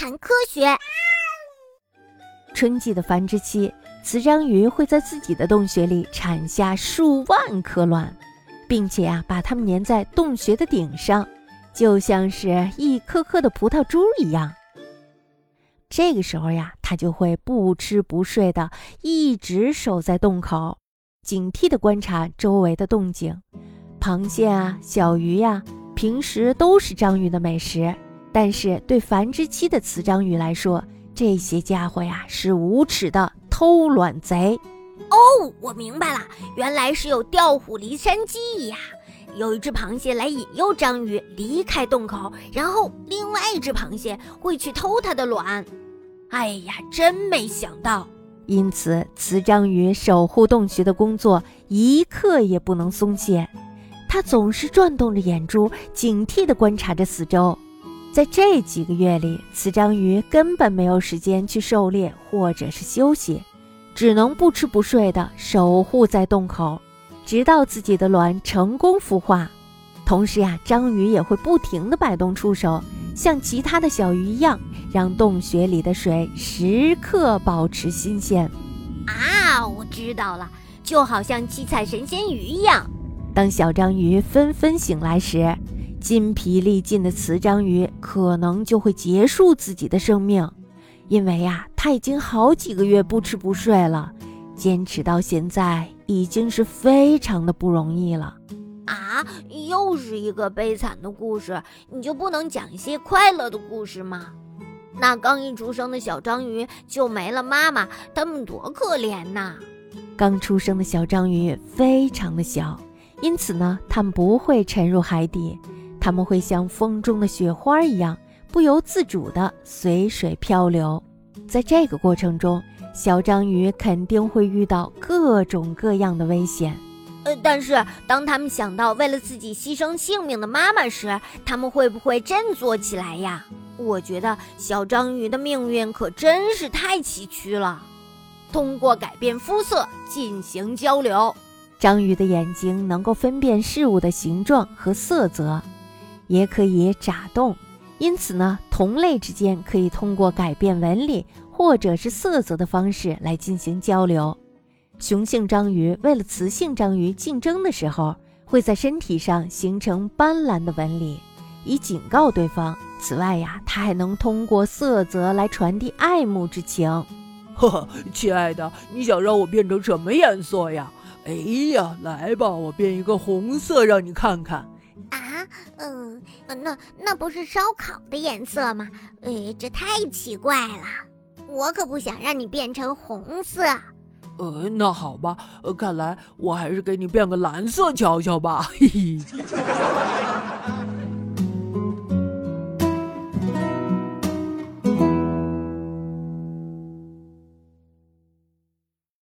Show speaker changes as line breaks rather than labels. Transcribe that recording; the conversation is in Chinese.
谈科学。
春季的繁殖期，雌章鱼会在自己的洞穴里产下数万颗卵，并且呀，把它们粘在洞穴的顶上，就像是一颗颗的葡萄珠一样。这个时候呀，它就会不吃不睡的，一直守在洞口，警惕地观察周围的动静。螃蟹啊，小鱼呀，平时都是章鱼的美食，但是对繁殖期的雌章鱼来说，这些家伙呀是无耻的偷卵贼。
哦，我明白了，原来是有调虎离山计呀！有一只螃蟹来引诱章鱼离开洞口，然后另外一只螃蟹会去偷它的卵。哎呀，真没想到！
因此，雌章鱼守护洞穴的工作一刻也不能松懈。它总是转动着眼珠，警惕地观察着四周。在这几个月里，雌章鱼根本没有时间去狩猎或者是休息，只能不吃不睡地守护在洞口，直到自己的卵成功孵化。同时呀，章鱼也会不停地摆动触手，像其他的小鱼一样，让洞穴里的水时刻保持新鲜。
啊，我知道了，就好像七彩神仙鱼一样。
当小章鱼纷纷醒来时，筋疲力尽的雌章鱼可能就会结束自己的生命，因为呀，它已经好几个月不吃不睡了，坚持到现在已经是非常的不容易了。
啊，又是一个悲惨的故事，你就不能讲一些快乐的故事吗？那刚一出生的小章鱼就没了妈妈，它们多可怜呐！
刚出生的小章鱼非常的小。因此呢，它们不会沉入海底，它们会像风中的雪花一样，不由自主地随水漂流。在这个过程中，小章鱼肯定会遇到各种各样的危险。
呃，但是当他们想到为了自己牺牲性命的妈妈时，他们会不会振作起来呀？我觉得小章鱼的命运可真是太崎岖了。通过改变肤色进行交流。
章鱼的眼睛能够分辨事物的形状和色泽，也可以眨动，因此呢，同类之间可以通过改变纹理或者是色泽的方式来进行交流。雄性章鱼为了雌性章鱼竞争的时候，会在身体上形成斑斓的纹理，以警告对方。此外呀，它还能通过色泽来传递爱慕之情。
呵呵，亲爱的，你想让我变成什么颜色呀？哎呀，来吧，我变一个红色让你看看。
嗯，那那不是烧烤的颜色吗？哎，这太奇怪了，我可不想让你变成红色。
呃，那好吧，呃，看来我还是给你变个蓝色瞧瞧吧。嘿嘿。